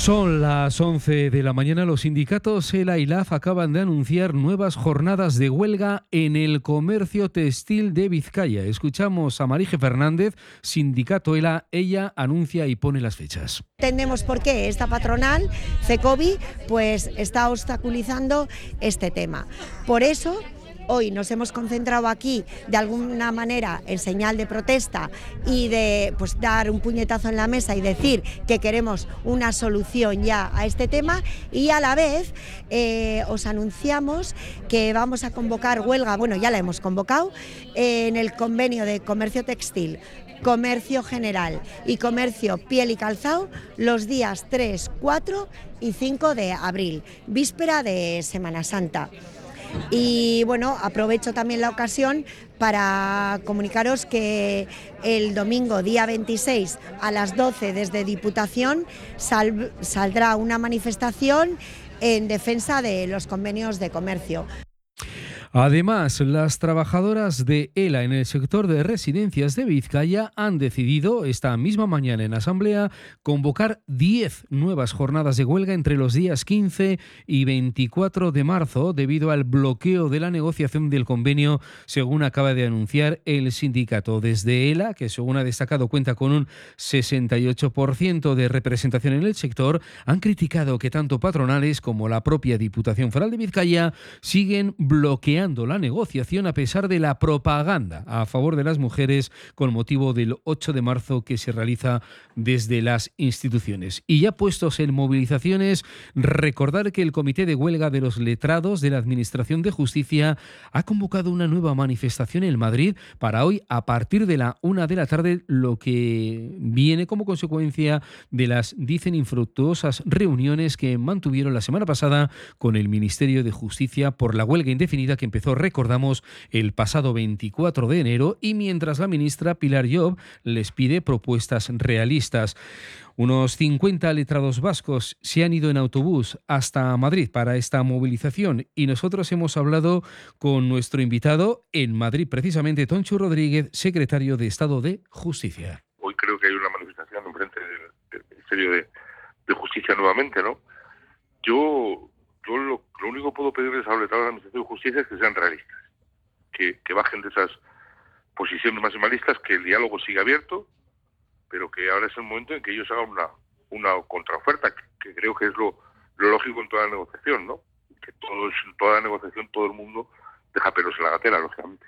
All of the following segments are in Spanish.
Son las 11 de la mañana. Los sindicatos ELA y LAF acaban de anunciar nuevas jornadas de huelga en el comercio textil de Vizcaya. Escuchamos a Marije Fernández, sindicato ELA. Ella anuncia y pone las fechas. Entendemos por qué esta patronal, CECOBI, pues está obstaculizando este tema. Por eso hoy nos hemos concentrado aquí de alguna manera en señal de protesta y de pues, dar un puñetazo en la mesa y decir que queremos una solución ya a este tema y a la vez eh, os anunciamos que vamos a convocar huelga, bueno ya la hemos convocado, en el convenio de comercio textil comercio general y comercio piel y calzado los días 3, 4 y 5 de abril, víspera de Semana Santa. Y bueno, aprovecho también la ocasión para comunicaros que el domingo día 26 a las 12 desde Diputación saldrá una manifestación en defensa de los convenios de comercio. Además, las trabajadoras de ELA en el sector de residencias de Vizcaya han decidido esta misma mañana en asamblea convocar 10 nuevas jornadas de huelga entre los días 15 y 24 de marzo debido al bloqueo de la negociación del convenio, según acaba de anunciar el sindicato. Desde ELA, que según ha destacado cuenta con un 68% de representación en el sector, han criticado que tanto patronales como la propia Diputación Foral de Vizcaya siguen bloqueando la negociación a pesar de la propaganda a favor de las mujeres con motivo del 8 de marzo que se realiza desde las instituciones. Y ya puestos en movilizaciones, recordar que el Comité de Huelga de los Letrados de la Administración de Justicia ha convocado una nueva manifestación en Madrid para hoy a partir de la una de la tarde, lo que viene como consecuencia de las, dicen, infructuosas reuniones que mantuvieron la semana pasada con el Ministerio de Justicia por la huelga indefinida que empezó, recordamos, el pasado 24 de enero y mientras la ministra Pilar Job les pide propuestas realistas. Unos 50 letrados vascos se han ido en autobús hasta Madrid para esta movilización y nosotros hemos hablado con nuestro invitado en Madrid, precisamente Toncho Rodríguez, secretario de Estado de Justicia. Hoy creo que hay una manifestación en frente del, Ministerio de, de Justicia nuevamente, ¿no? Yo yo lo, único que puedo pedirles a los de Justicia que sean realistas, que, bajen de esas posiciones maximalistas, que el diálogo siga abierto, pero que ahora es el momento en que ellos hagan una, una contraoferta, que, creo que es lo, lógico en toda la negociación, ¿no? Que todos, en toda la negociación todo el mundo deja pelos en la gatera, lógicamente.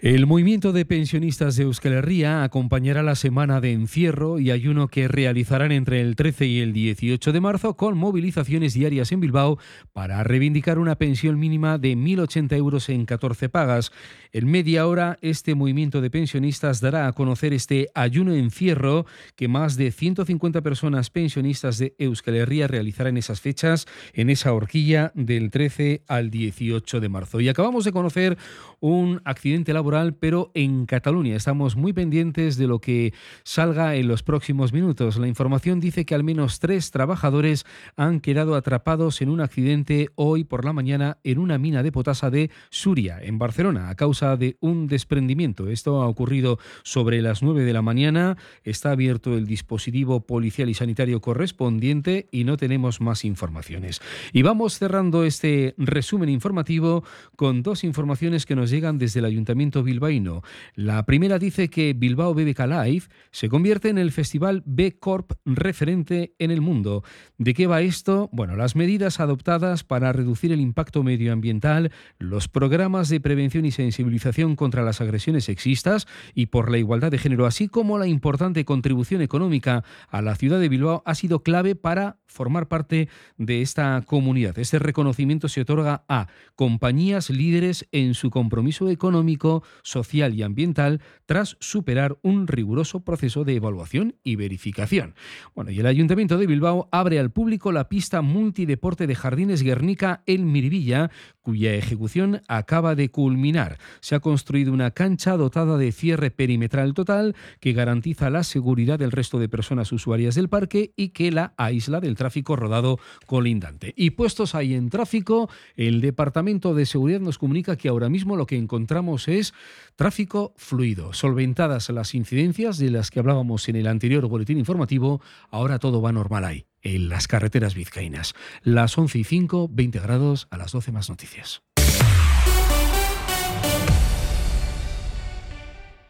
El movimiento de pensionistas de Euskal Herria acompañará la semana de encierro y ayuno que realizarán entre el 13 y el 18 de marzo con movilizaciones diarias en Bilbao para reivindicar una pensión mínima de 1.080 euros en 14 pagas. En media hora, este movimiento de pensionistas dará a conocer este ayuno encierro que más de 150 personas pensionistas de Euskal Herria realizarán esas fechas en esa horquilla del 13 al 18 de marzo. Y acabamos de conocer un accidente laboral pero en Cataluña. Estamos muy pendientes de lo que salga en los próximos minutos. La información dice que al menos tres trabajadores han quedado atrapados en un accidente hoy por la mañana en una mina de potasa de Suria, en Barcelona, a causa de un desprendimiento. Esto ha ocurrido sobre las 9 de la mañana. Está abierto el dispositivo policial y sanitario correspondiente y no tenemos más informaciones. Y vamos cerrando este resumen informativo con dos informaciones que nos llegan desde el Ayuntamiento bilbaíno. La primera dice que Bilbao BBK Live se convierte en el festival B Corp referente en el mundo. ¿De qué va esto? Bueno, las medidas adoptadas para reducir el impacto medioambiental, los programas de prevención y sensibilización contra las agresiones sexistas y por la igualdad de género, así como la importante contribución económica a la ciudad de Bilbao ha sido clave para formar parte de esta comunidad. Este reconocimiento se otorga a compañías líderes en su compromiso económico social y ambiental tras superar un riguroso proceso de evaluación y verificación. Bueno, y el Ayuntamiento de Bilbao abre al público la pista multideporte de Jardines Guernica El Miribilla, cuya ejecución acaba de culminar. Se ha construido una cancha dotada de cierre perimetral total que garantiza la seguridad del resto de personas usuarias del parque y que la aísla del tráfico rodado colindante. Y puestos ahí en tráfico, el Departamento de Seguridad nos comunica que ahora mismo lo que encontramos es tráfico fluido. Solventadas las incidencias de las que hablábamos en el anterior boletín informativo, ahora todo va normal ahí, en las carreteras vizcaínas. Las 11 y 5, 20 grados, a las 12 más noticias.